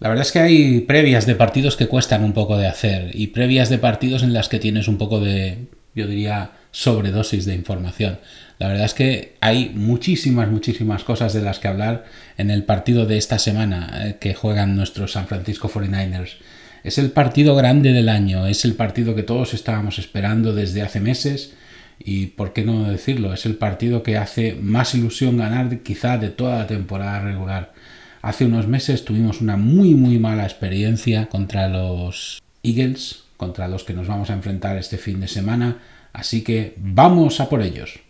La verdad es que hay previas de partidos que cuestan un poco de hacer y previas de partidos en las que tienes un poco de, yo diría, sobredosis de información. La verdad es que hay muchísimas, muchísimas cosas de las que hablar en el partido de esta semana eh, que juegan nuestros San Francisco 49ers. Es el partido grande del año, es el partido que todos estábamos esperando desde hace meses y, por qué no decirlo, es el partido que hace más ilusión ganar quizá de toda la temporada regular. Hace unos meses tuvimos una muy muy mala experiencia contra los Eagles, contra los que nos vamos a enfrentar este fin de semana, así que vamos a por ellos.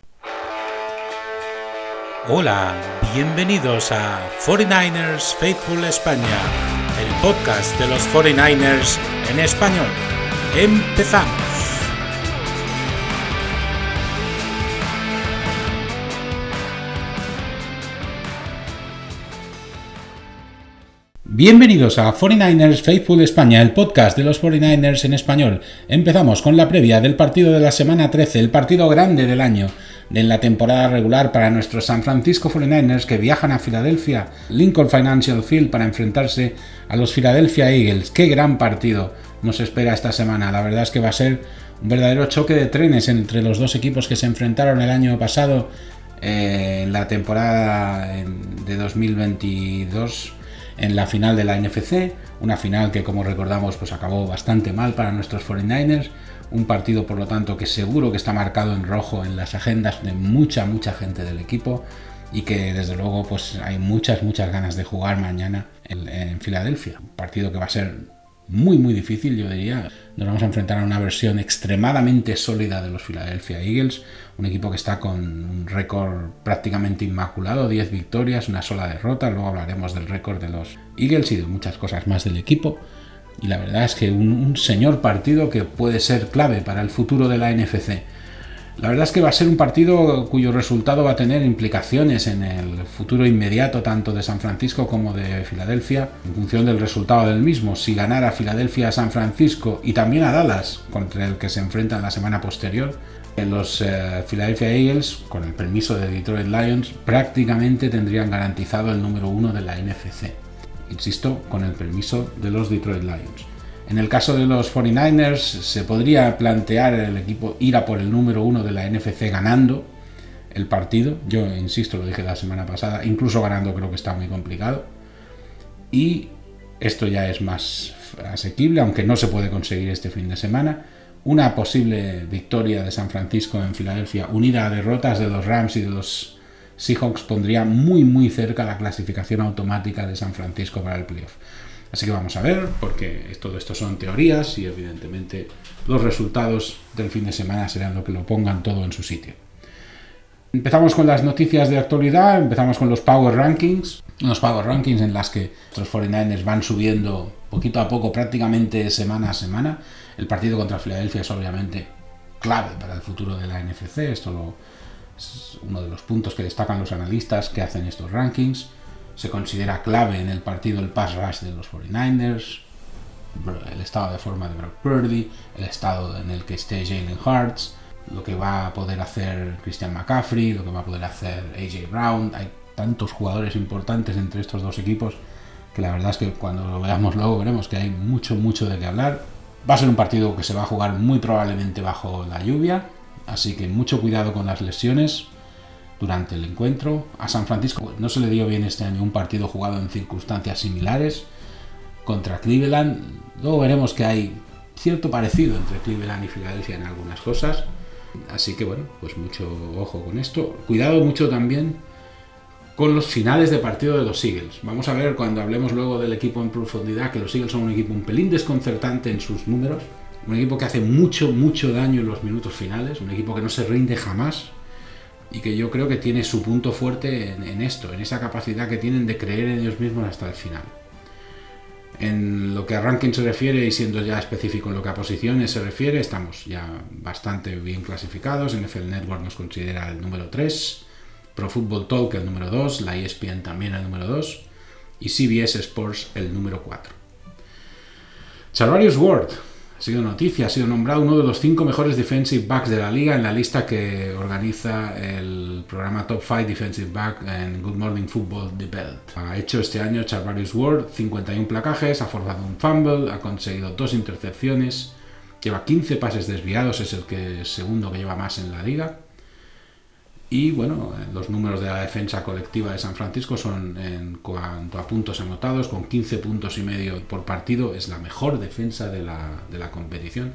Hola, bienvenidos a 49ers Faithful España, el podcast de los 49ers en español. Empezamos. Bienvenidos a 49ers Faithful España, el podcast de los 49ers en español. Empezamos con la previa del partido de la semana 13, el partido grande del año de la temporada regular para nuestros San Francisco 49ers que viajan a Filadelfia, Lincoln Financial Field para enfrentarse a los Philadelphia Eagles. Qué gran partido nos espera esta semana. La verdad es que va a ser un verdadero choque de trenes entre los dos equipos que se enfrentaron el año pasado eh, en la temporada de 2022 en la final de la NFC, una final que como recordamos pues acabó bastante mal para nuestros 49ers, un partido por lo tanto que seguro que está marcado en rojo en las agendas de mucha mucha gente del equipo y que desde luego pues hay muchas muchas ganas de jugar mañana en, en Filadelfia, un partido que va a ser muy muy difícil, yo diría. Nos vamos a enfrentar a una versión extremadamente sólida de los Philadelphia Eagles, un equipo que está con un récord prácticamente inmaculado, 10 victorias, una sola derrota, luego hablaremos del récord de los Eagles y de muchas cosas más del equipo. Y la verdad es que un, señor partido que puede ser clave para el futuro de la NFC. La verdad es que va a ser un partido cuyo resultado va a tener implicaciones en el futuro inmediato tanto de San Francisco como de Filadelfia, en función del resultado del mismo. Si ganara Filadelfia a San Francisco y también a Dallas, contra el que se enfrentan la semana posterior, los eh, Philadelphia Eagles, con el permiso de Detroit Lions, prácticamente tendrían garantizado el número uno de la NFC. Insisto, con el permiso de los Detroit Lions. En el caso de los 49ers se podría plantear el equipo ir a por el número uno de la NFC ganando el partido. Yo insisto, lo dije la semana pasada, incluso ganando creo que está muy complicado. Y esto ya es más asequible, aunque no se puede conseguir este fin de semana. Una posible victoria de San Francisco en Filadelfia, unida a derrotas de los Rams y de los Seahawks, pondría muy muy cerca la clasificación automática de San Francisco para el playoff. Así que vamos a ver, porque todo esto son teorías y evidentemente los resultados del fin de semana serán lo que lo pongan todo en su sitio. Empezamos con las noticias de actualidad, empezamos con los Power Rankings, unos Power Rankings en las que los 49ers van subiendo poquito a poco, prácticamente semana a semana. El partido contra Filadelfia es obviamente clave para el futuro de la NFC, esto es uno de los puntos que destacan los analistas que hacen estos rankings se considera clave en el partido el pass rush de los 49ers, el estado de forma de Brock Purdy, el estado en el que esté Jalen Hurts, lo que va a poder hacer Christian McCaffrey, lo que va a poder hacer AJ Brown. Hay tantos jugadores importantes entre estos dos equipos que la verdad es que cuando lo veamos luego veremos que hay mucho, mucho de qué hablar. Va a ser un partido que se va a jugar muy probablemente bajo la lluvia, así que mucho cuidado con las lesiones durante el encuentro. A San Francisco no se le dio bien este año un partido jugado en circunstancias similares contra Cleveland. Luego veremos que hay cierto parecido entre Cleveland y Filadelfia en algunas cosas. Así que bueno, pues mucho ojo con esto. Cuidado mucho también con los finales de partido de los Eagles. Vamos a ver cuando hablemos luego del equipo en profundidad que los Eagles son un equipo un pelín desconcertante en sus números. Un equipo que hace mucho, mucho daño en los minutos finales. Un equipo que no se rinde jamás y que yo creo que tiene su punto fuerte en, esto, en esa capacidad que tienen de creer en ellos mismos hasta el final. En lo que a ranking se refiere y siendo ya específico en lo que a posiciones se refiere, estamos ya bastante bien clasificados. NFL Network nos considera el número 3, Pro Football Talk el número 2, la ESPN también el número 2 y CBS Sports el número 4. Charvarius Ward, ha sido noticia, ha sido nombrado uno de los cinco mejores defensive backs de la liga en la lista que organiza el programa Top 5 Defensive Back en Good Morning Football The Belt. Ha hecho este año Charvarius Ward 51 placajes, ha forzado un fumble, ha conseguido dos intercepciones, lleva 15 pases desviados, es el que segundo que lleva más en la liga. Y bueno, los números de la defensa colectiva de San Francisco son en cuanto a puntos anotados, con 15 puntos y medio por partido, es la mejor defensa de la, competición.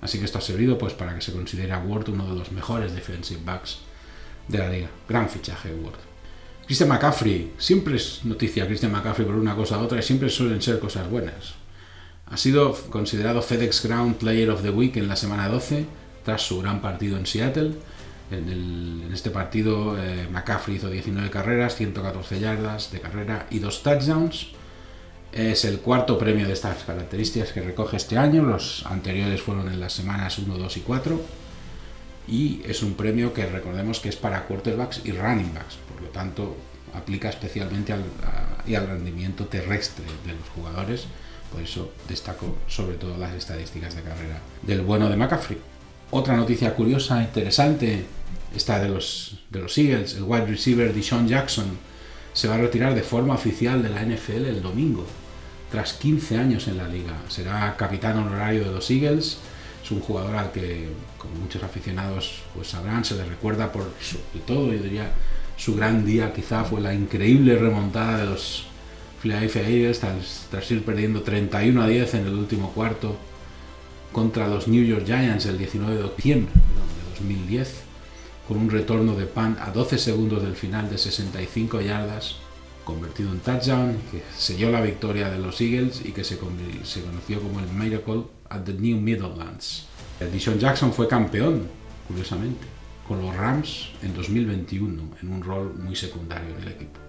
Así que esto ha servido pues, para que se considere a Ward uno de los mejores defensive backs de la liga. Gran fichaje Ward. Christian McCaffrey, siempre es noticia Christian McCaffrey por una cosa u otra y siempre suelen ser cosas buenas. Ha sido considerado FedEx Ground Player of the Week en la semana 12 tras su gran partido en Seattle en, este partido eh, McCaffrey hizo 19 carreras, 114 yardas de carrera y dos touchdowns. Es el cuarto premio de estas características que recoge este año. Los anteriores fueron en las semanas 1, 2 y 4. Y es un premio que recordemos que es para quarterbacks y running backs. Por lo tanto, aplica especialmente al, y al rendimiento terrestre de los jugadores. Por eso destaco sobre todo las estadísticas de carrera del bueno de McCaffrey. Otra noticia curiosa, interesante, está de los, Eagles. El wide receiver Deshaun Jackson se va a retirar de forma oficial de la NFL el domingo, tras 15 años en la liga. Será capitán honorario de los Eagles. Es un jugador al que, como muchos aficionados pues sabrán, se le recuerda por todo, yo diría, su gran día quizá fue la increíble remontada de los Philadelphia Eagles tras ir perdiendo 31 a 10 en el último cuarto contra los New York Giants el 19 de octubre de 2010, con un retorno de Pan a 12 segundos del final de 65 yardas, convertido en touchdown, que selló la victoria de los Eagles y que se, conoció como el Miracle at the New Middlelands. Dishon Jackson fue campeón, curiosamente, con los Rams en 2021, en un rol muy secundario en el equipo.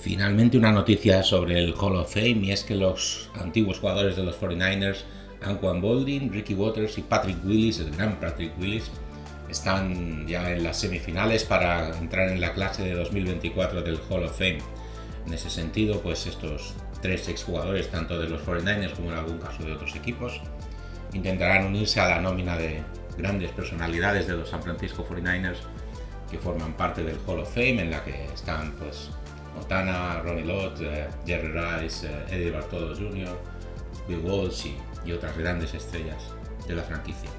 Finalmente una noticia sobre el Hall of Fame y es que los antiguos jugadores de los 49ers, Anquan Boldin, Ricky Waters y Patrick Willis, el gran Patrick Willis, están ya en las semifinales para entrar en la clase de 2024 del Hall of Fame. En ese sentido, pues estos tres exjugadores, tanto de los 49ers como en algún caso de otros equipos, intentarán unirse a la nómina de grandes personalidades de los San Francisco 49ers que forman parte del Hall of Fame, en la que están pues Montana, Ronnie Lott, eh, Jerry Rice, eh, Eddie Bartolo Jr., Bill Walsh y, otras grandes estrellas de la franquicia.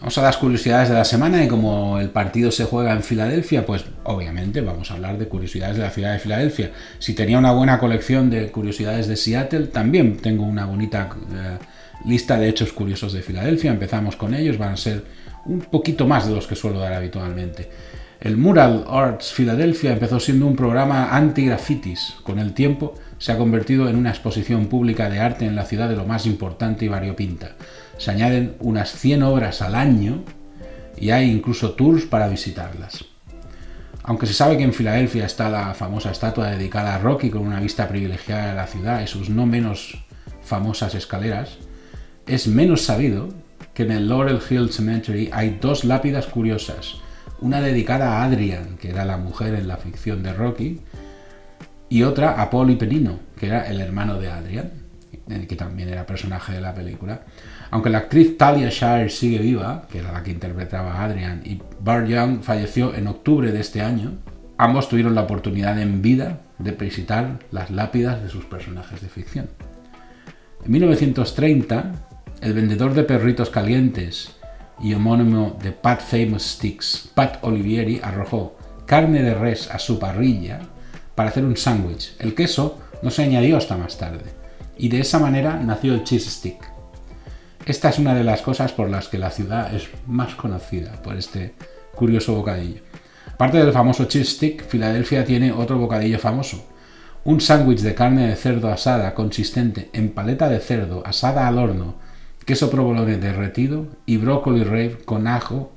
Vamos a las curiosidades de la semana y como el partido se juega en Filadelfia, pues obviamente vamos a hablar de curiosidades de la ciudad de Filadelfia. Si tenía una buena colección de curiosidades de Seattle, también tengo una bonita eh, lista de hechos curiosos de Filadelfia. Empezamos con ellos, van a ser un poquito más de los que suelo dar habitualmente. El Mural Arts Philadelphia empezó siendo un programa anti-grafitis. Con el tiempo se ha convertido en una exposición pública de arte en la ciudad de lo más importante y variopinta. Se añaden unas 100 obras al año y hay incluso tours para visitarlas. Aunque se sabe que en Filadelfia está la famosa estatua dedicada a Rocky con una vista privilegiada de la ciudad y sus no menos famosas escaleras, es menos sabido que en el Laurel Hill Cemetery hay dos lápidas curiosas, una dedicada a Adrian, que era la mujer en la ficción de Rocky, y otra a Paul Penino, que era el hermano de Adrian, eh, que también era personaje de la película. Aunque la actriz Talia Shire sigue viva, que era la que interpretaba a Adrian, y Bart Young falleció en octubre de este año, ambos tuvieron la oportunidad en vida de visitar las lápidas de sus personajes de ficción. En 1930, el vendedor de perritos calientes y homónimo de Pat Famous Sticks, Pat Olivieri, arrojó carne de res a su parrilla para hacer un sándwich. El queso no se añadió hasta más tarde, y de esa manera nació el cheese stick. Esta es una de las cosas por las que la ciudad es más conocida, por este curioso bocadillo. Aparte del famoso cheese stick, Filadelfia tiene otro bocadillo famoso, un sándwich de carne de cerdo asada consistente en paleta de cerdo asada al horno queso provolone derretido y brócoli rave con ajo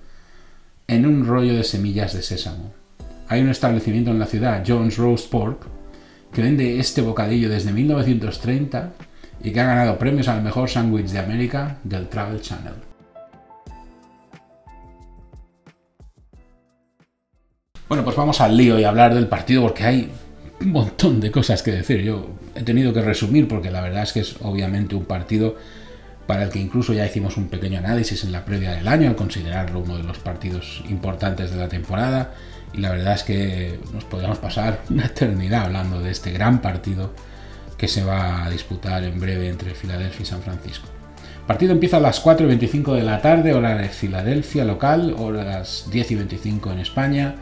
en un rollo de semillas de sésamo. Hay un establecimiento en la ciudad, Jones Roast Pork, que vende este bocadillo desde 1930 y que ha ganado premios al mejor sándwich de América del Travel Channel. Bueno, pues vamos al lío y hablar del partido porque hay un montón de cosas que decir. Yo he tenido que resumir porque la verdad es que es obviamente un partido para el que incluso ya hicimos un pequeño análisis en la previa del año al considerarlo uno de los partidos importantes de la temporada y la verdad es que nos podríamos pasar una eternidad hablando de este gran partido que se va a disputar en breve entre Filadelfia y San Francisco. El partido empieza a las 4 y 25 de la tarde, hora de Filadelfia local, hora las 10 y 25 en España,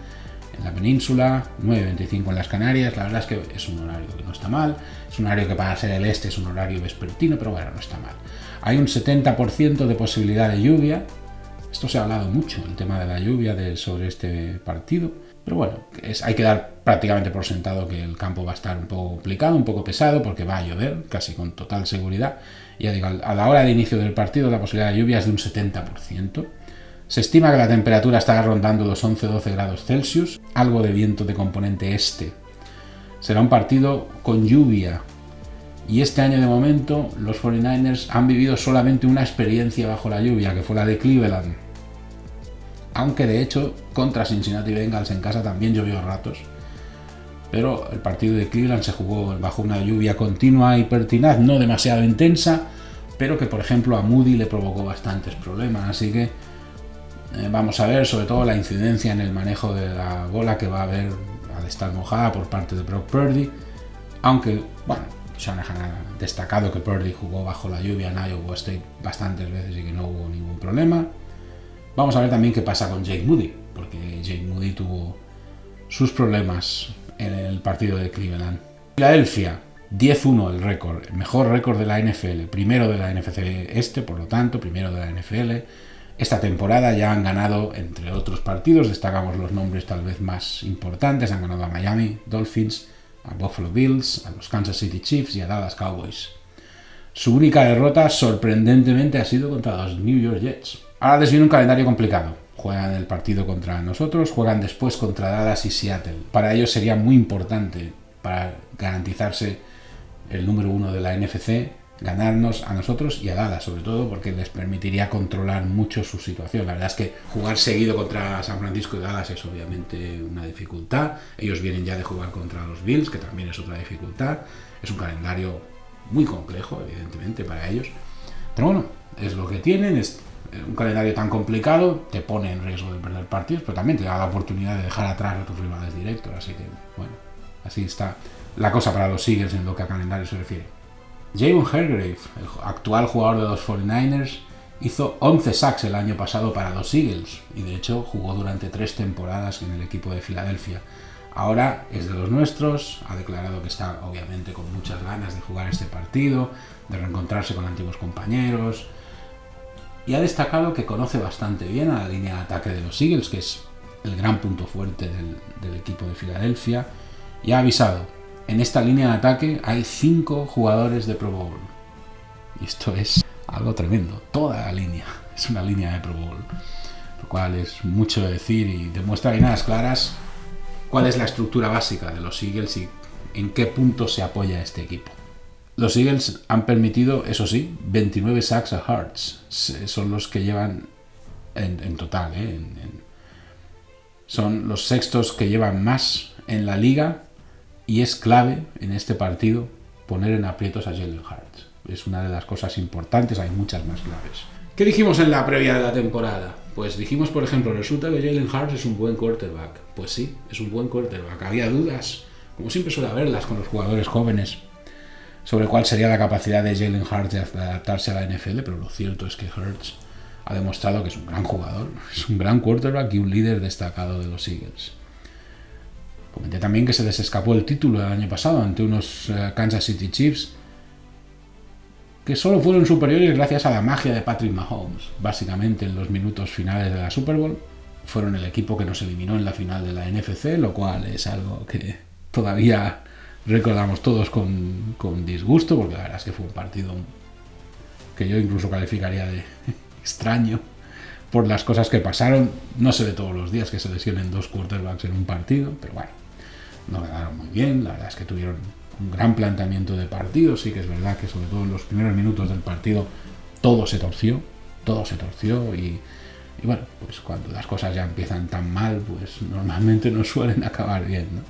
en la península, 9 y 25 en las Canarias. La verdad es que es un horario que no está mal, es un horario que para ser el este es un horario vespertino, pero bueno, no está mal. Hay un 70% de posibilidad de lluvia. Esto se ha hablado mucho, el tema de la lluvia sobre este partido. Pero bueno, hay que dar prácticamente por sentado que el campo va a estar un poco complicado, un poco pesado, porque va a llover, casi con total seguridad. Ya digo, a la hora de inicio del partido la posibilidad de lluvia es de un 70%. Se estima que la temperatura estará rondando los 11-12 grados Celsius, algo de viento de componente este. Será un partido con lluvia, y este año de momento los 49ers han vivido solamente una experiencia bajo la lluvia, que fue la de Cleveland. Aunque de hecho contra Cincinnati Bengals en casa también llovió ratos. Pero el partido de Cleveland se jugó bajo una lluvia continua y pertinaz, no demasiado intensa, pero que por ejemplo a Moody le provocó bastantes problemas. Así que eh, vamos a ver sobre todo la incidencia en el manejo de la bola que va a haber al estar mojada por parte de Brock Purdy. Aunque, bueno, Shanahan ha destacado que Purdy jugó bajo la lluvia en Iowa State bastantes veces y que no hubo ningún problema. Vamos a ver también qué pasa con Jake Moody, porque Jake Moody tuvo sus problemas en el partido de Cleveland. Filadelfia, 10-1 el récord, el mejor récord de la NFL, primero de la NFC este, por lo tanto, primero de la NFL. Esta temporada ya han ganado, entre otros partidos, destacamos los nombres tal vez más importantes, han ganado a Miami Dolphins, a Buffalo Bills, a los Kansas City Chiefs y a Dallas Cowboys. Su única derrota, sorprendentemente, ha sido contra los New York Jets. Ahora les un calendario complicado. Juegan el partido contra nosotros, juegan después contra Dallas y Seattle. Para ellos sería muy importante, para garantizarse el número uno de la NFC, ganarnos a nosotros y a Dallas, sobre todo porque les permitiría controlar mucho su situación. La verdad es que jugar seguido contra San Francisco y Dallas es obviamente una dificultad. Ellos vienen ya de jugar contra los Bills, que también es otra dificultad. Es un calendario muy complejo, evidentemente, para ellos. Pero bueno, es lo que tienen, es un calendario tan complicado, te pone en riesgo de perder partidos, pero también te da la oportunidad de dejar atrás a tus rivales directos. Así que, bueno, así está la cosa para los Eagles en lo que a calendario se refiere. Javon Hargrave, el actual jugador de los 49ers, hizo 11 sacks el año pasado para los Eagles y de hecho jugó durante tres temporadas en el equipo de Filadelfia. Ahora es de los nuestros, ha declarado que está obviamente con muchas ganas de jugar este partido, de reencontrarse con antiguos compañeros y ha destacado que conoce bastante bien a la línea de ataque de los Eagles, que es el gran punto fuerte del, del equipo de Filadelfia, y ha avisado en esta línea de ataque hay cinco jugadores de Pro Bowl. Y esto es algo tremendo. Toda la línea es una línea de Pro Bowl. Lo cual es mucho decir y demuestra líneas claras cuál es la estructura básica de los Eagles y en qué punto se apoya este equipo. Los Eagles han permitido, eso sí, 29 sacks a Hearts. Son los que llevan en, total. ¿eh? son los sextos que llevan más en la liga y es clave en este partido poner en aprietos a Jalen Hurts. Es una de las cosas importantes, hay muchas más claves. ¿Qué dijimos en la previa de la temporada? Pues dijimos, por ejemplo, resulta que Jalen Hurts es un buen quarterback. Pues sí, es un buen quarterback. Había dudas, como siempre suele haberlas con los jugadores jóvenes, sobre cuál sería la capacidad de Jalen Hurts de adaptarse a la NFL, pero lo cierto es que Hurts ha demostrado que es un gran jugador, es un gran quarterback y un líder destacado de los Eagles. Comenté también que se les escapó el título el año pasado ante unos eh, Kansas City Chiefs que solo fueron superiores gracias a la magia de Patrick Mahomes. Básicamente en los minutos finales de la Super Bowl fueron el equipo que nos eliminó en la final de la NFC, lo cual es algo que todavía recordamos todos con, con disgusto, porque la verdad es que fue un partido que yo incluso calificaría de extraño por las cosas que pasaron. No se ve todos los días que se lesionen dos quarterbacks en un partido, pero bueno, no ganaron muy bien, la verdad es que tuvieron un gran planteamiento de partido, sí que es verdad que sobre todo en los primeros minutos del partido todo se torció, todo se torció y Y bueno, pues cuando las cosas ya empiezan tan mal, pues normalmente no suelen acabar bien, ¿no?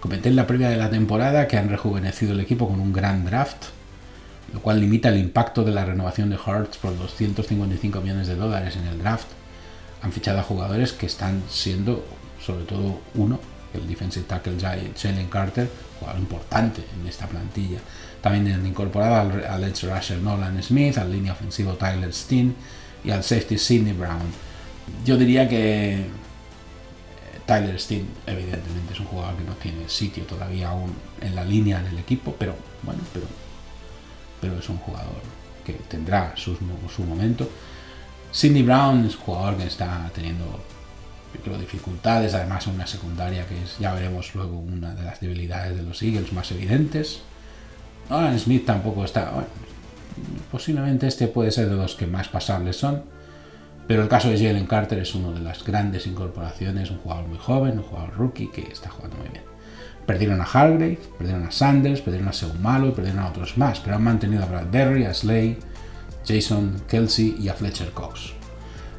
Comenté en la previa de la temporada que han rejuvenecido el equipo con un gran draft, lo cual limita el impacto de la renovación de Hearts por 255 millones de dólares en el draft. Han fichado a jugadores que están siendo, sobre todo uno, el defensive tackle Jalen Carter, jugador importante en esta plantilla. También han incorporado al, edge rusher Nolan Smith, al línea ofensivo Tyler Steen y al safety Sidney Brown. Yo diría que Tyler Steen, evidentemente, es un jugador que no tiene sitio todavía aún en la línea del equipo, pero bueno, pero, pero es un jugador que tendrá su, su momento. Sidney Brown es un jugador que está teniendo creo, dificultades, además una secundaria que es, ya veremos luego, una de las debilidades de los Eagles más evidentes. Nolan Smith tampoco está. Bueno, posiblemente este puede ser de los que más pasables son pero el caso de Jalen Carter es una de las grandes incorporaciones, un jugador muy joven, un jugador rookie que está jugando muy bien. Perdieron a Hargrave, perdieron a Sanders, perdieron a Seumalo y perdieron a otros más, pero han mantenido a Bradbury, a Slay, Jason Kelsey y a Fletcher Cox.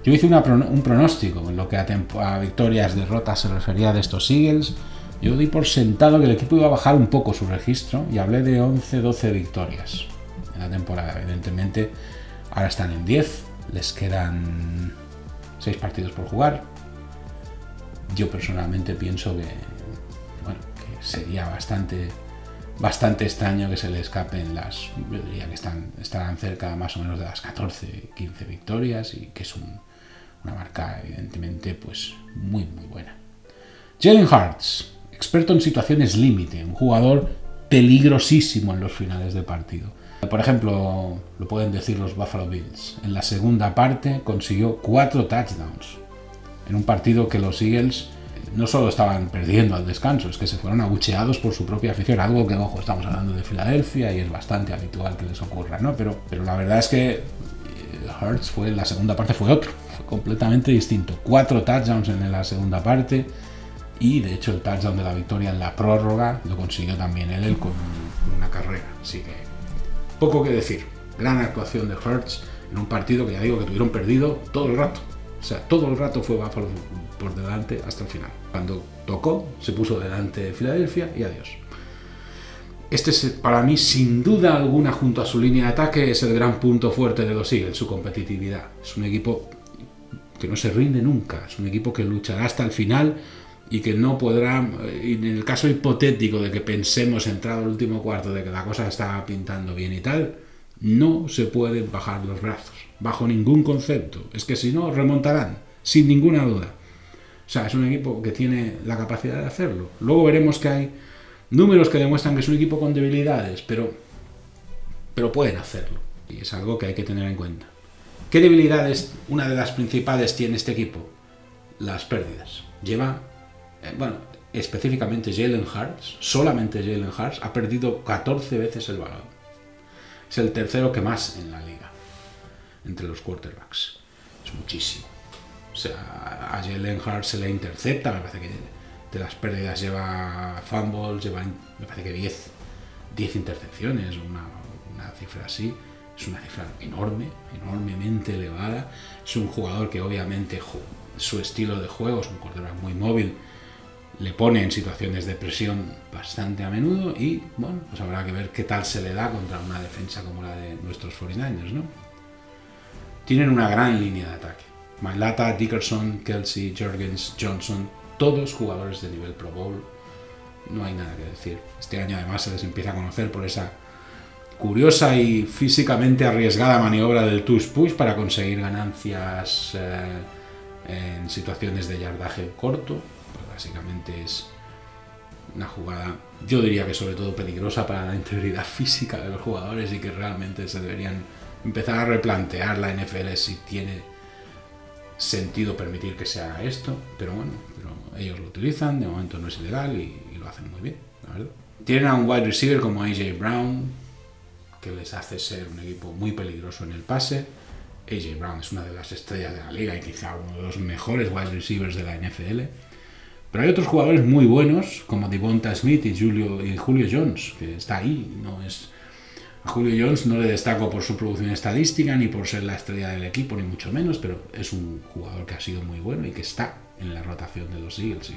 Yo hice un pronóstico en lo que a, a victorias, derrotas se refería de estos Eagles. Yo di por sentado que el equipo iba a bajar un poco su registro y hablé de 11-12 victorias en la temporada. Evidentemente, ahora están en 10, les quedan seis partidos por jugar. Yo personalmente pienso que, sería bastante, bastante extraño que se le escapen las. Yo diría que están, estarán cerca más o menos de las 14, 15 victorias y que es una marca, evidentemente, pues muy, muy buena. Jalen Hartz, experto en situaciones límite, un jugador peligrosísimo en los finales de partido. Por ejemplo, lo pueden decir los Buffalo Bills. En la segunda parte consiguió cuatro touchdowns. En un partido que los Eagles no solo estaban perdiendo al descanso, es que se fueron abucheados por su propia afición. Algo que, ojo, estamos hablando de Filadelfia y es bastante habitual que les ocurra, ¿no? Pero, pero la verdad es que eh, Hurts fue, la segunda parte fue otro, completamente distinto. Cuatro touchdowns en la segunda parte y de hecho el touchdown de la victoria en la prórroga lo consiguió también él con una carrera. Así que poco que decir. Gran actuación de Hertz en un partido que ya digo que tuvieron perdido todo el rato. O sea, todo el rato fue Buffalo por delante hasta el final. Cuando tocó, se puso delante de Filadelfia y adiós. Este es, para mí, sin duda alguna, junto a su línea de ataque, es el gran punto fuerte de los Eagles, su competitividad. Es un equipo que no se rinde nunca, es un equipo que luchará hasta el final y que no podrá, en el caso hipotético de que pensemos entrado el último cuarto de que la cosa está pintando bien y tal, no se pueden bajar los brazos, bajo ningún concepto. Es que si no, remontarán, sin ninguna duda. O sea, es un equipo que tiene la capacidad de hacerlo. Luego veremos que hay números que demuestran que es un equipo con debilidades, pero, pero pueden hacerlo. Y es algo que hay que tener en cuenta. ¿Qué debilidades, una de las principales, tiene este equipo? Las pérdidas. Lleva eh, bueno, específicamente Jalen Hurts, solamente Jalen Hurts, ha perdido 14 veces el balón. Es el tercero que más en la liga, entre los quarterbacks. Es muchísimo. O sea, a Jalen Hurts se le intercepta, me parece que de las pérdidas lleva fumbles, lleva, me parece que 10, 10 intercepciones, una, una cifra así. Es una cifra enorme, enormemente elevada. Es un jugador que obviamente su estilo de juego es un quarterback muy móvil, le pone en situaciones de presión bastante a menudo y bueno, pues habrá que ver qué tal se le da contra una defensa como la de nuestros 49ers, ¿no? Tienen una gran línea de ataque. Mailata, Dickerson, Kelsey, Jorgens, Johnson, todos jugadores de nivel Pro Bowl. No hay nada que decir. Este año además se les empieza a conocer por esa curiosa y físicamente arriesgada maniobra del touch push para conseguir ganancias eh, en situaciones de yardaje corto, Básicamente es una jugada, yo diría que sobre todo peligrosa para la integridad física de los jugadores y que realmente se deberían empezar a replantear la NFL si tiene sentido permitir que se haga esto, pero bueno, pero ellos lo utilizan, de momento no es ilegal y, lo hacen muy bien. Tienen a un wide receiver como AJ Brown, que les hace ser un equipo muy peligroso en el pase. AJ Brown es una de las estrellas de la liga y quizá uno de los mejores wide receivers de la NFL. Pero hay otros jugadores muy buenos, como Devonta Smith y Julio, y Julio Jones, que está ahí, no es A Julio Jones no le destaco por su producción estadística ni por ser la estrella del equipo, ni mucho menos, pero es un jugador que ha sido muy bueno y que está en la rotación de los Eagles,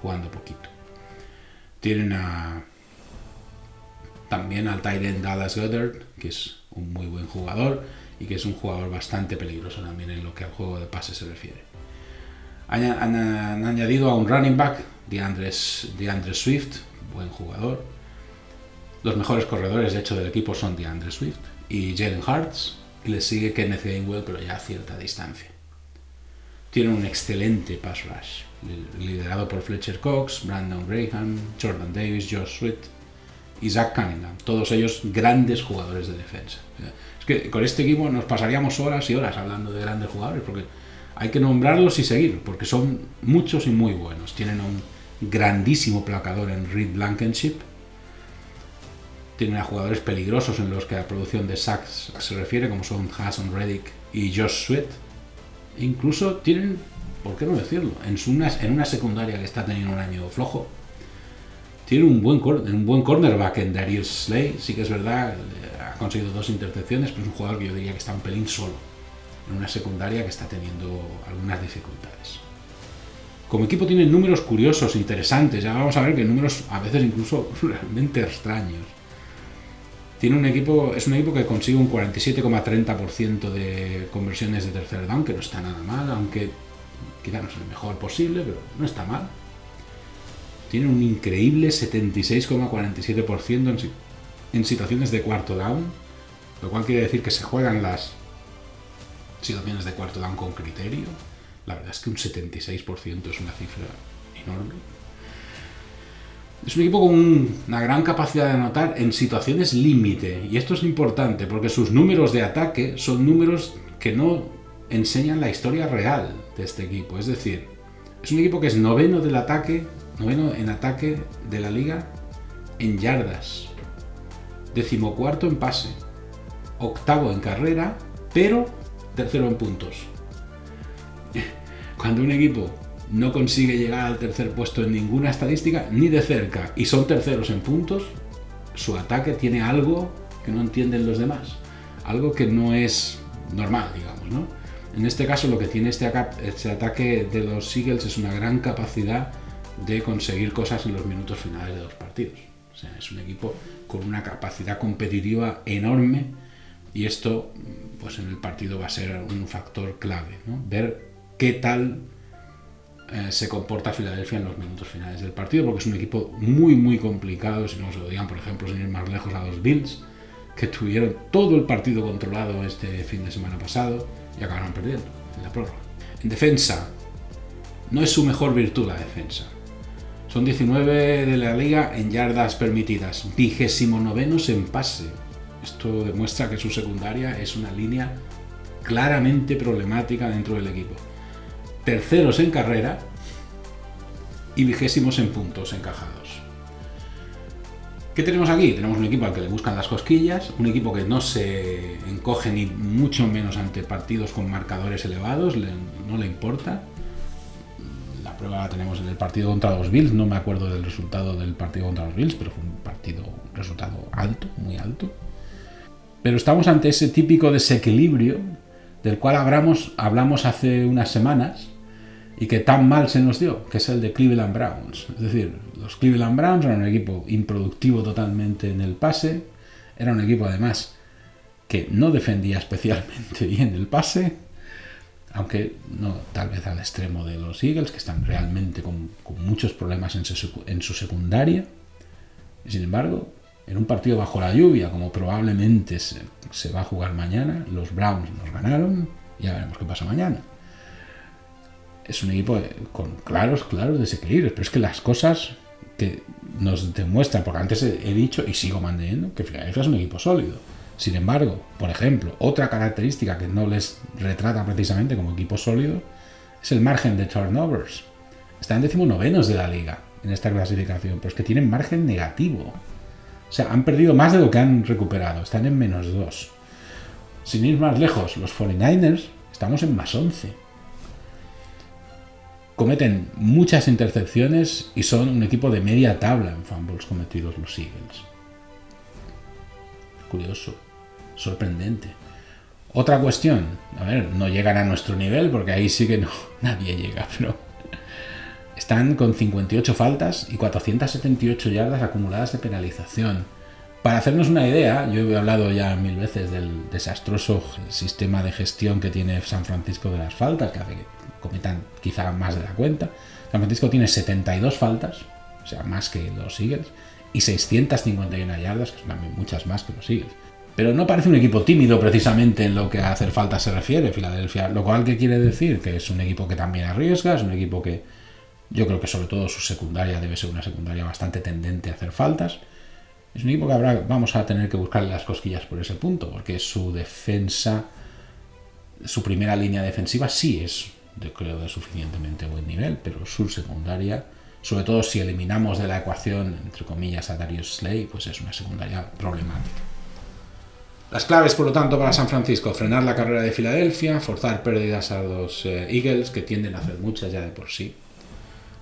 jugando poquito. Tienen a, también al Tyrant Dallas Goddard, que es un muy buen jugador y que es un jugador bastante peligroso también en lo que al juego de pase se refiere. Han, añadido a un running back, DeAndre, DeAndre Swift, buen jugador. Los mejores corredores, de hecho, del equipo son DeAndre Swift y Jalen Hartz, y le sigue Kenneth Gainwell, pero ya a cierta distancia. Tienen un excelente pass rush, liderado por Fletcher Cox, Brandon Graham, Jordan Davis, Josh Sweet Zach Cunningham, todos ellos grandes jugadores de defensa. Es que con este equipo nos pasaríamos horas y horas hablando de grandes jugadores, porque hay que nombrarlos y seguir, porque son muchos y muy buenos. Tienen un grandísimo placador en Reed Blankenship. Tienen a jugadores peligrosos en los que la producción de sacks se refiere, como son Hassan Reddick y Josh Sweat. incluso tienen, ¿por qué no decirlo? En una secundaria que está teniendo un año flojo, tiene un buen, un buen cornerback en Darius Slay. Sí que es verdad, ha conseguido dos intercepciones, pero es un jugador que yo diría que está un pelín solo. En una secundaria que está teniendo algunas dificultades. Como equipo tiene números curiosos, interesantes. Ya vamos a ver que números a veces incluso realmente extraños. Tiene un equipo, es un equipo que consigue un 47,30% de conversiones de tercer down, que no está nada mal, aunque quizá no es el mejor posible, pero no está mal tiene un increíble 76,47% en, situaciones de cuarto down, lo cual quiere decir que se juegan las situaciones de cuarto down con criterio. La verdad es que un 76% es una cifra enorme. Es un equipo con una gran capacidad de anotar en situaciones límite. Y esto es importante porque sus números de ataque son números que no enseñan la historia real de este equipo. Es decir, es un equipo que es noveno del ataque noveno en ataque de la liga en yardas, decimocuarto en pase, octavo en carrera, pero tercero en puntos. Cuando un equipo no consigue llegar al tercer puesto en ninguna estadística, ni de cerca, y son terceros en puntos, su ataque tiene algo que no entienden los demás, algo que no es normal, digamos, ¿no? En este caso lo que tiene este, este ataque de los Eagles es una gran capacidad de conseguir cosas en los minutos finales de los partidos. O sea, es un equipo con una capacidad competitiva enorme y esto pues en el partido va a ser un factor clave, ver qué tal eh, se comporta Filadelfia en los minutos finales del partido, porque es un equipo muy muy complicado, si no se lo digan por ejemplo sin ir más lejos a los Bills, que tuvieron todo el partido controlado este fin de semana pasado y acabaron perdiendo en la prórroga. En defensa, no es su mejor virtud la defensa. Son 19 de la liga en yardas permitidas, vigésimo novenos en pase. Esto demuestra que su secundaria es una línea claramente problemática dentro del equipo. Terceros en carrera y vigésimos en puntos encajados. ¿Qué tenemos aquí? Tenemos un equipo al que le buscan las cosquillas, un equipo que no se encoge ni mucho menos ante partidos con marcadores elevados, no le importa prueba la tenemos en el partido contra los Bills. No me acuerdo del resultado del partido contra los Bills, pero fue un partido, resultado alto, muy alto. Pero estamos ante ese típico desequilibrio del cual hablamos, hablamos hace unas semanas y que tan mal se nos dio, que es el de Cleveland Browns. Es decir, los Cleveland Browns eran un equipo improductivo totalmente en el pase, era un equipo además que no defendía especialmente bien el pase, aunque no tal vez al extremo de los Eagles, que están realmente con, muchos problemas en su, secundaria. Sin embargo, en un partido bajo la lluvia, como probablemente se, va a jugar mañana, los Browns nos ganaron, ya veremos qué pasa mañana. Es un equipo con claros, claros desequilibrios, pero es que las cosas que nos demuestran, porque antes he, dicho y sigo manteniendo que Philadelphia es un equipo sólido sin embargo, por ejemplo, otra característica que no les retrata precisamente como equipo sólido es el margen de turnovers. Están decimonovenos de la liga en esta clasificación, pero es que tienen margen negativo. O sea, han perdido más de lo que han recuperado, están en menos 2. Sin ir más lejos, los 49ers estamos en más 11. Cometen muchas intercepciones y son un equipo de media tabla en fumbles cometidos los Eagles. curioso, sorprendente. Otra cuestión, a ver, no llegan a nuestro nivel porque ahí sí que no, nadie llega, pero están con 58 faltas y 478 yardas acumuladas de penalización. Para hacernos una idea, yo he hablado ya mil veces del desastroso sistema de gestión que tiene San Francisco de las faltas, que hace que cometan quizá más de la cuenta. San Francisco tiene 72 faltas, o sea, más que los Eagles, y 651 yardas, que son también muchas más que los Eagles. Pero no parece un equipo tímido precisamente en lo que a hacer falta se refiere, Filadelfia. Lo cual que quiere decir que es un equipo que también arriesga, es un equipo que yo creo que sobre todo su secundaria debe ser una secundaria bastante tendente a hacer faltas. Es un equipo que habrá, vamos a tener que buscarle las cosquillas por ese punto, porque su defensa, su primera línea defensiva sí es, de, creo, de suficientemente buen nivel, pero su secundaria, sobre todo si eliminamos de la ecuación, entre comillas, a Darius Slay, pues es una secundaria problemática. Las claves, por lo tanto, para San Francisco, frenar la carrera de Filadelfia, forzar pérdidas a los eh, Eagles, que tienden a hacer muchas ya de por sí.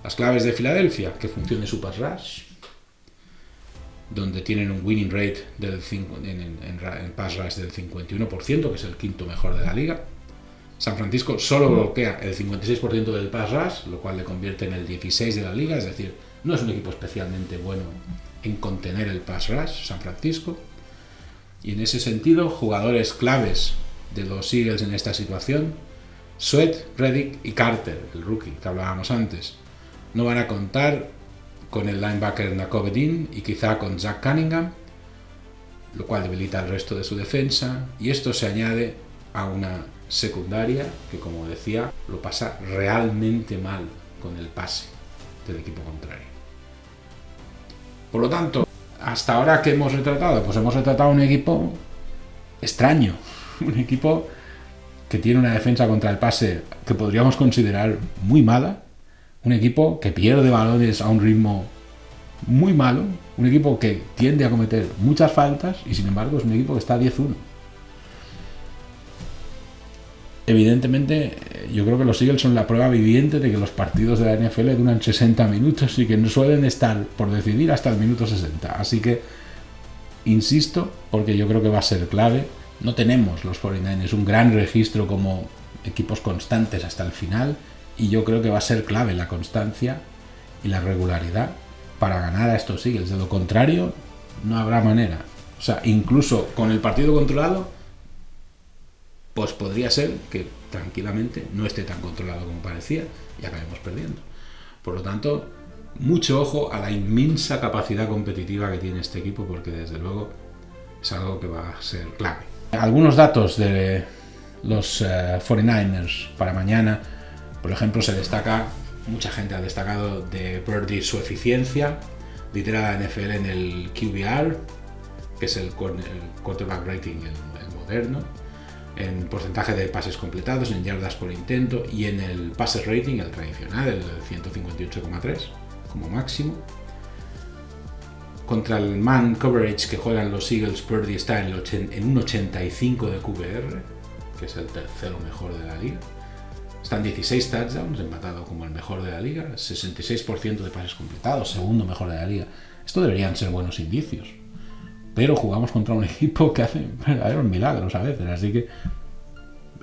Las claves de Filadelfia, que funcione su pass rush, donde tienen un winning rate del en, pass rush del 51%, que es el quinto mejor de la liga. San Francisco solo bloquea el 56% del pass rush, lo cual le convierte en el 16 de la liga, es decir, no es un equipo especialmente bueno en contener el pass rush, San Francisco. Y en ese sentido, jugadores claves de los Eagles en esta situación, Sweat, Reddick y Carter, el rookie que hablábamos antes, no van a contar con el linebacker Nakovedin y quizá con Jack Cunningham, lo cual debilita el resto de su defensa. Y esto se añade a una secundaria que, como decía, lo pasa realmente mal con el pase del equipo contrario. Por lo tanto, hasta ahora que hemos retratado, pues hemos retratado un equipo extraño, un equipo que tiene una defensa contra el pase que podríamos considerar muy mala, un equipo que pierde balones a un ritmo muy malo, un equipo que tiende a cometer muchas faltas y sin embargo es un equipo que está a 10-1. Evidentemente, yo creo que los Eagles son la prueba viviente de que los partidos de la NFL duran 60 minutos y que no suelen estar por decidir hasta el minuto 60. Así que, insisto, porque yo creo que va a ser clave, no tenemos los 49ers un gran registro como equipos constantes hasta el final y yo creo que va a ser clave la constancia y la regularidad para ganar a estos Eagles. De lo contrario, no habrá manera. O sea, incluso con el partido controlado, pues podría ser que tranquilamente no esté tan controlado como parecía y acabemos perdiendo. Por lo tanto, mucho ojo a la inmensa capacidad competitiva que tiene este equipo, porque desde luego es algo que va a ser clave. Algunos datos de los 49ers eh, para mañana por ejemplo, se destaca, mucha gente ha destacado de Purdy su eficiencia, lidera la NFL en el QBR, que es el, quarterback rating, el, moderno, en porcentaje de pases completados, en yardas por intento y en el passes rating, el tradicional, el 158,3 como máximo. Contra el man coverage que juegan los Eagles, Purdy está en, en un 85 de QBR, que es el tercero mejor de la liga. Están 16 touchdowns, empatado como el mejor de la liga, 66% de pases completados, segundo mejor de la liga. Esto deberían ser buenos indicios. Pero jugamos contra un equipo que hace verdaderos milagros a veces, así que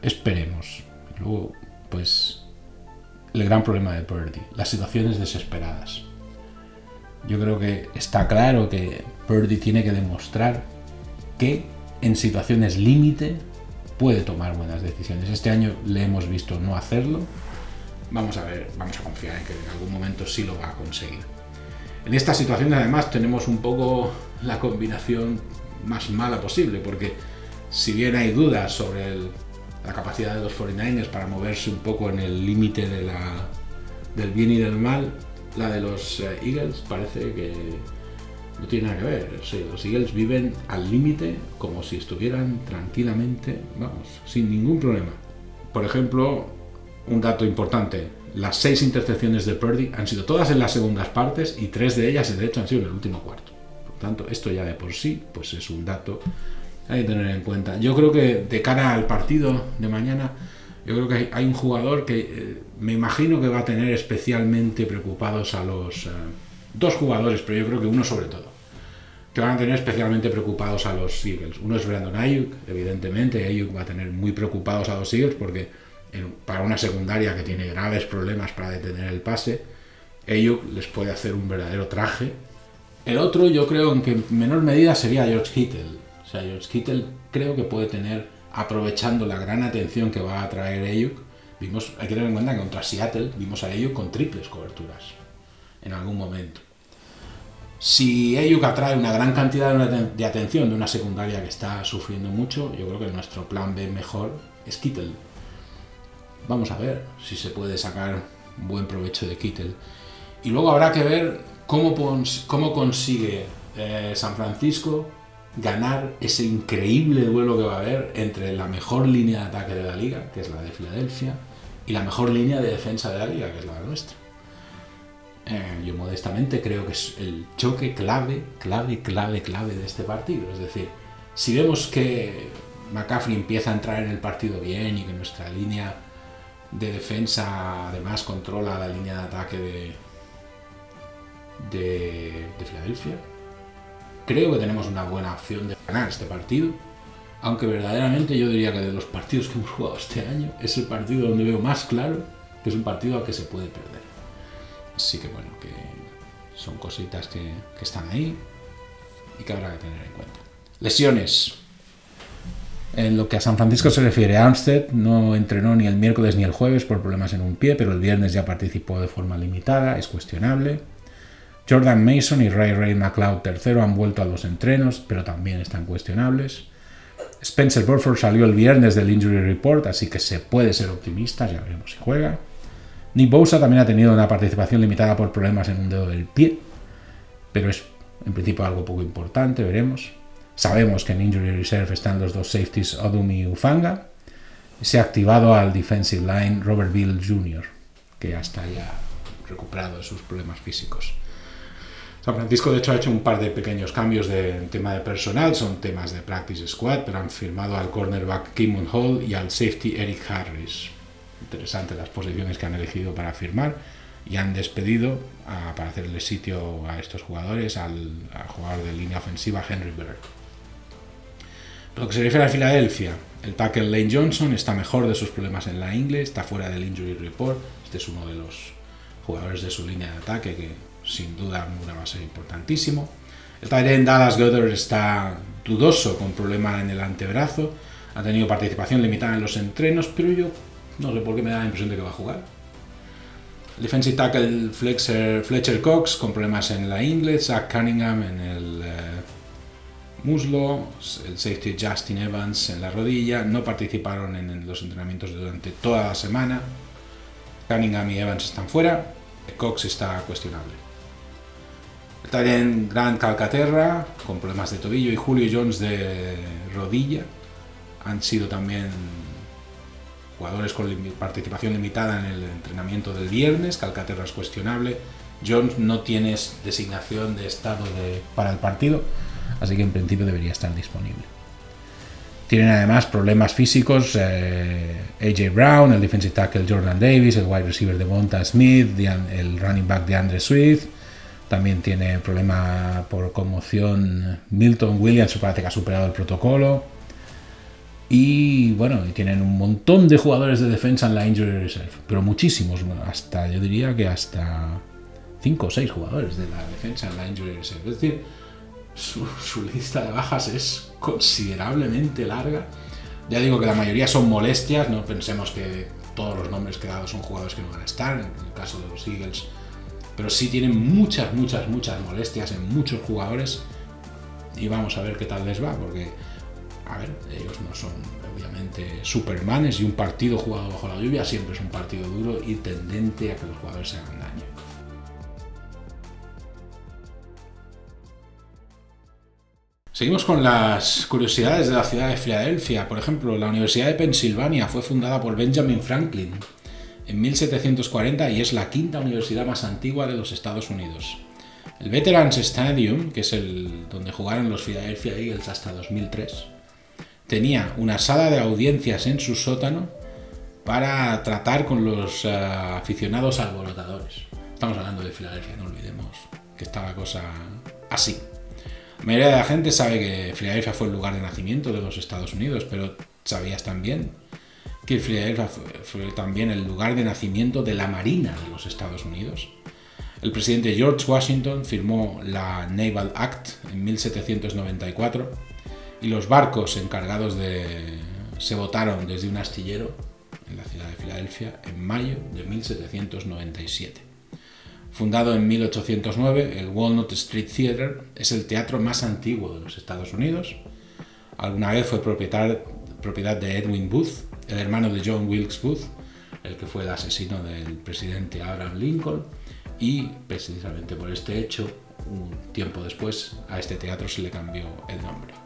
esperemos. Luego, pues, el gran problema de Purdy, las situaciones desesperadas. Yo creo que está claro que Purdy tiene que demostrar que en situaciones límite puede tomar buenas decisiones. Este año le hemos visto no hacerlo. Vamos a ver, vamos a confiar en que en algún momento sí lo va a conseguir. En esta situación además tenemos un poco la combinación más mala posible, porque si bien hay dudas sobre la capacidad de los 49ers para moverse un poco en el límite de del bien y del mal, la de los eh, Eagles parece que no tiene nada que ver. los Eagles viven al límite como si estuvieran tranquilamente, vamos, sin ningún problema. Por ejemplo, un dato importante, las seis intercepciones de Purdy han sido todas en las segundas partes y tres de ellas, de hecho, han sido en el último cuarto. Por tanto, esto ya de por sí, pues es un dato hay que tener en cuenta. Yo creo que de cara al partido de mañana, yo creo que hay, un jugador que eh, me imagino que va a tener especialmente preocupados a los... Eh, dos jugadores, pero yo creo que uno sobre todo, que van a tener especialmente preocupados a los Eagles. Uno es Brandon Ayuk, evidentemente, Ayuk va a tener muy preocupados a los Eagles porque para una secundaria que tiene graves problemas para detener el pase, Ayuk les puede hacer un verdadero traje. El otro yo creo en que en menor medida sería George Kittle. O sea, George Kittle creo que puede tener, aprovechando la gran atención que va a traer Ayuk, vimos, hay que tener en cuenta que contra Seattle vimos a Ayuk con triples coberturas en algún momento. Si Ayuk atrae una gran cantidad de atención de una secundaria que está sufriendo mucho, yo creo que nuestro plan B mejor es Kittle. Vamos a ver si se puede sacar un buen provecho de Kittle. Y luego habrá que ver cómo, cómo consigue eh, San Francisco ganar ese increíble duelo que va a haber entre la mejor línea de ataque de la liga, que es la de Filadelfia, y la mejor línea de defensa de la liga, que es la nuestra. Eh, yo modestamente creo que es el choque clave, clave, clave, clave de este partido. Es decir, si vemos que McCaffrey empieza a entrar en el partido bien y que nuestra línea de defensa además controla la línea de ataque de, de, de Filadelfia, creo que tenemos una buena opción de ganar este partido. Aunque verdaderamente yo diría que de los partidos que hemos jugado este año es el partido donde veo más claro que es un partido al que se puede perder. Así que bueno, que son cositas que, están ahí y que habrá que tener en cuenta. Lesiones. En lo que a San Francisco se refiere, Armstead no entrenó ni el miércoles ni el jueves por problemas en un pie, pero el viernes ya participó de forma limitada, es cuestionable. Jordan Mason y Ray Ray McLeod III han vuelto a los entrenos, pero también están cuestionables. Spencer Burford salió el viernes del Injury Report, así que se puede ser optimista, ya veremos si juega. Nick Bosa también ha tenido una participación limitada por problemas en un dedo del pie, pero es en principio algo poco importante, veremos. Sabemos que en Injury Reserve están los dos safeties Odum y Ufanga. Se ha activado al defensive line Robert Bill Jr., que ya está recuperado de sus problemas físicos. San Francisco, de hecho, ha hecho un par de pequeños cambios de tema de personal, son temas de practice squad, pero han firmado al cornerback Kimon Hall y al safety Eric Harris interesante las posiciones que han elegido para firmar y han despedido para hacerle sitio a estos jugadores al, jugador de línea ofensiva Henry Berg. Lo que se refiere a Filadelfia, el tackle Lane Johnson está mejor de sus problemas en la ingle, está fuera del injury report. Este es uno de los jugadores de su línea de ataque que sin duda va a ser importantísimo. El tight Dallas Goddard está dudoso con problema en el antebrazo. Ha tenido participación limitada en los entrenos, pero yo no sé por qué me da la impresión de que va a jugar. defensive tackle Fletcher Cox con problemas en la ingle, Zach Cunningham en el eh, muslo, el safety Justin Evans en la rodilla. No participaron en, los entrenamientos durante toda la semana. Cunningham y Evans están fuera. Cox está cuestionable. También Grant Calcaterra con problemas de tobillo y Julio Jones de rodilla han sido también jugadores con participación limitada en el entrenamiento del viernes, Calcaterra es cuestionable, Jones no tiene designación de estado para el partido, así que en principio debería estar disponible. Tienen además problemas físicos eh, AJ Brown, el defensive tackle Jordan Davis, el wide receiver de Monta Smith, el running back de Andre Swift. También tiene problema por conmoción Milton Williams, parece que ha superado el protocolo. Y bueno, tienen un montón de jugadores de defensa en la Injury Reserve, pero muchísimos, hasta yo diría que hasta 5 o 6 jugadores de la defensa en la Injury Reserve. Es decir, su, lista de bajas es considerablemente larga. Ya digo que la mayoría son molestias, no pensemos que todos los nombres que he son jugadores que no van a estar, en el caso de los Eagles, pero sí tienen muchas, muchas, muchas molestias en muchos jugadores y vamos a ver qué tal les va, porque a ver, ellos no son obviamente supermanes y un partido jugado bajo la lluvia siempre es un partido duro y tendente a que los jugadores se Seguimos con las curiosidades de la ciudad de Filadelfia. Por ejemplo, la Universidad de Pensilvania fue fundada por Benjamin Franklin en 1740 y es la quinta universidad más antigua de los Estados Unidos. El Veterans Stadium, que es el donde jugaron los Philadelphia Eagles hasta 2003, tenía una sala de audiencias en su sótano para tratar con los eh, aficionados alborotadores. Estamos hablando de Filadelfia, no olvidemos que está la cosa así. La mayoría de la gente sabe que Filadelfia fue el lugar de nacimiento de los Estados Unidos, pero ¿sabías también que Filadelfia fue también el lugar de nacimiento de la Marina de los Estados Unidos? El presidente George Washington firmó la Naval Act en 1794 y los barcos encargados de... se votaron desde un astillero en la ciudad de Filadelfia en mayo de 1797. Fundado en 1809, el Walnut Street Theater es el teatro más antiguo de los Estados Unidos. Alguna vez fue propiedad de Edwin Booth, el hermano de John Wilkes Booth, el que fue el asesino del presidente Abraham Lincoln, y precisamente por este hecho, un tiempo después, a este teatro se le cambió el nombre.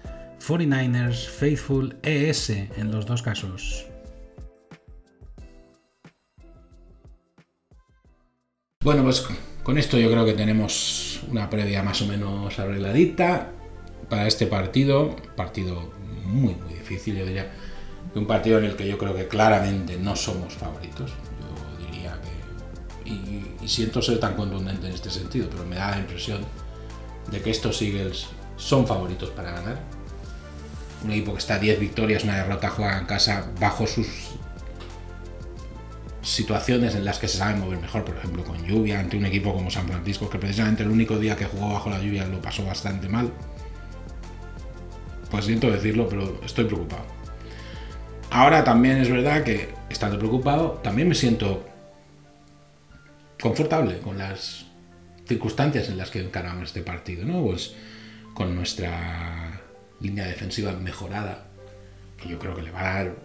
49ers Faithful ES en los dos casos. Bueno, pues con esto yo creo que tenemos una previa más o menos arregladita para este partido. Partido muy, muy difícil, yo diría. Un partido en el que yo creo que claramente no somos favoritos. Yo diría que. Y, y siento ser tan contundente en este sentido, pero me da la impresión de que estos Eagles son favoritos para ganar un equipo que está a 10 victorias, una derrota, juega en casa bajo sus situaciones en las que se sabe mover mejor, por ejemplo con lluvia, ante un equipo como San Francisco, que precisamente el único día que jugó bajo la lluvia lo pasó bastante mal. Pues siento decirlo, pero estoy preocupado. Ahora también es verdad que, estando preocupado, también me siento confortable con las circunstancias en las que encaramos este partido, ¿no? Pues con nuestra línea defensiva mejorada, que yo creo que le va a dar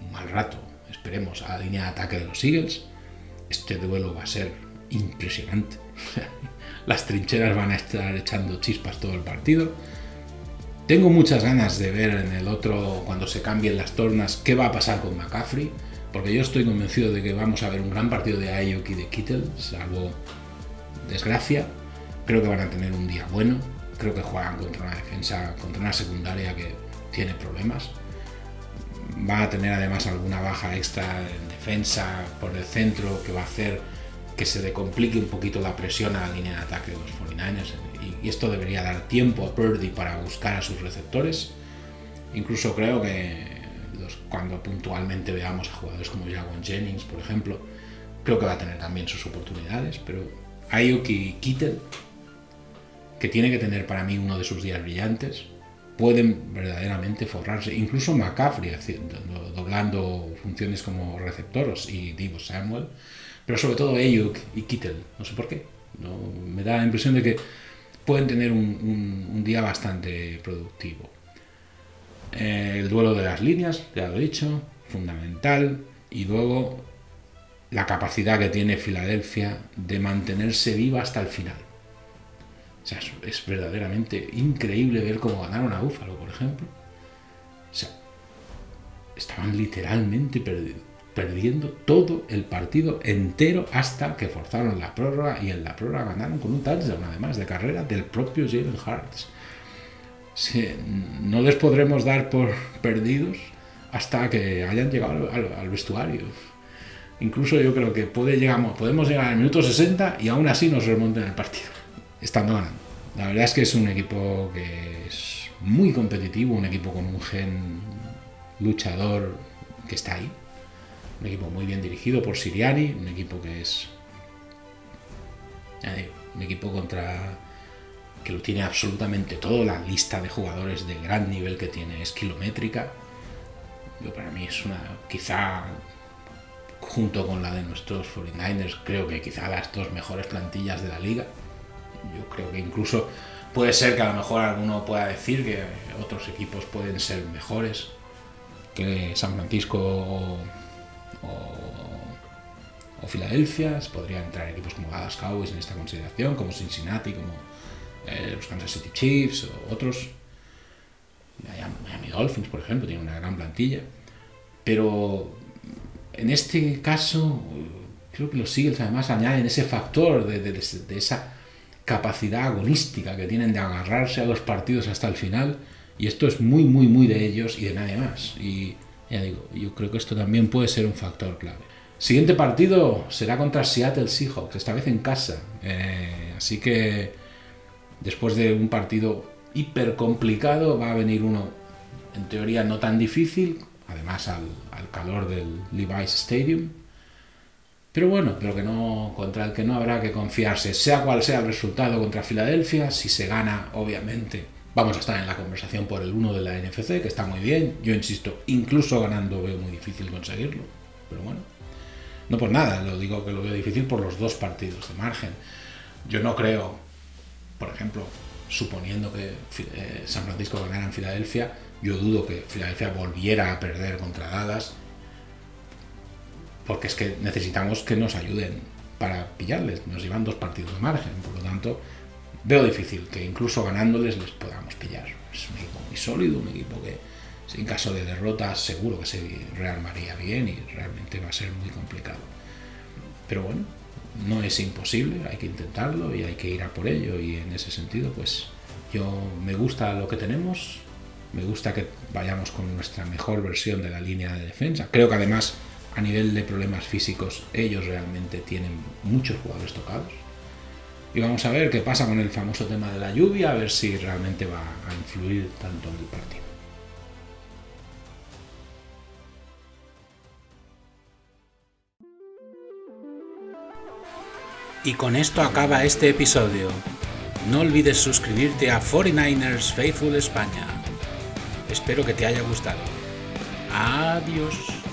un mal rato, esperemos, a la línea de ataque de los Eagles. Este duelo va a ser impresionante. Las trincheras van a estar echando chispas todo el partido. Tengo muchas ganas de ver en el otro, cuando se cambien las tornas, qué va a pasar con McCaffrey, porque yo estoy convencido de que vamos a ver un gran partido de Ayuk y de Kittle, salvo desgracia. Creo que van a tener un día bueno creo que juegan contra una defensa, contra una secundaria que tiene problemas. Va a tener además alguna baja extra en defensa por el centro que va a hacer que se le complique un poquito la presión a la línea de ataque de los 49ers. Y, esto debería dar tiempo a Purdy para buscar a sus receptores. Incluso creo que cuando puntualmente veamos a jugadores como Jaguan Jennings, por ejemplo, creo que va a tener también sus oportunidades. Pero Ayuk y Kittel que tiene que tener para mí uno de sus días brillantes, pueden verdaderamente forrarse. Incluso McCaffrey haciendo, doblando funciones como receptoros y Divo Samuel, pero sobre todo Ayuk y Kittel, no sé por qué. Me da la impresión de que pueden tener un, día bastante productivo. Eh, el duelo de las líneas, ya lo he dicho, fundamental. Y luego la capacidad que tiene Filadelfia de mantenerse viva hasta el final. O sea, es, verdaderamente increíble ver cómo ganaron a Búfalo, por ejemplo. O sea, estaban literalmente perdiendo todo el partido entero hasta que forzaron la prórroga y en la prórroga ganaron con un touchdown además de carrera del propio Jalen Hurts. no les podremos dar por perdidos hasta que hayan llegado al, vestuario. Incluso yo creo que puede llegamos, podemos llegar al minuto 60 y aún así nos remonten el partido estando ganando. La verdad es que es un equipo que es muy competitivo, un equipo con un gen luchador que está ahí. Un equipo muy bien dirigido por Siriani, un equipo que es. un equipo contra. que lo tiene absolutamente todo. La lista de jugadores de gran nivel que tiene es kilométrica. Yo, para mí es una. quizá junto con la de nuestros 49ers, creo que quizá las dos mejores plantillas de la liga yo creo que incluso puede ser que a lo mejor alguno pueda decir que otros equipos pueden ser mejores que San Francisco o, Filadelfia, podrían entrar equipos como Dallas Cowboys en esta consideración, como Cincinnati, como eh, los Kansas City Chiefs o otros. Miami Dolphins, por ejemplo, tiene una gran plantilla. Pero en este caso, creo que los Eagles además añaden ese factor de, de, esa capacidad agonística que tienen de agarrarse a los partidos hasta el final. Y esto es muy, muy, muy de ellos y de nadie más. Y ya digo, yo creo que esto también puede ser un factor clave. Siguiente partido será contra Seattle Seahawks, esta vez en casa. Eh, así que después de un partido hiper complicado va a venir uno en teoría no tan difícil, además al, calor del Levi's Stadium. Pero bueno, pero que no, contra el que no habrá que confiarse, sea cual sea el resultado contra Filadelfia, si se gana, obviamente, vamos a estar en la conversación por el 1 de la NFC, que está muy bien. Yo insisto, incluso ganando veo muy difícil conseguirlo, pero bueno, no por nada, lo digo que lo veo difícil por los dos partidos de margen. Yo no creo, por ejemplo, suponiendo que eh, San Francisco ganara en Filadelfia, yo dudo que Filadelfia volviera a perder contra Dallas, porque es que necesitamos que nos ayuden para pillarles. Nos llevan dos partidos de margen, por lo tanto, veo difícil que incluso ganándoles les podamos pillar. Es un equipo muy sólido, un equipo que en caso de derrota seguro que se rearmaría bien y realmente va a ser muy complicado. Pero bueno, no es imposible, hay que intentarlo y hay que ir a por ello y en ese sentido pues yo me gusta lo que tenemos, me gusta que vayamos con nuestra mejor versión de la línea de defensa. Creo que además a nivel de problemas físicos ellos realmente tienen muchos jugadores tocados. Y vamos a ver qué pasa con el famoso tema de la lluvia, a ver si realmente va a influir tanto en el partido. Y con esto acaba este episodio. No olvides suscribirte a 49ers Faithful España. Espero que te haya gustado. Adiós.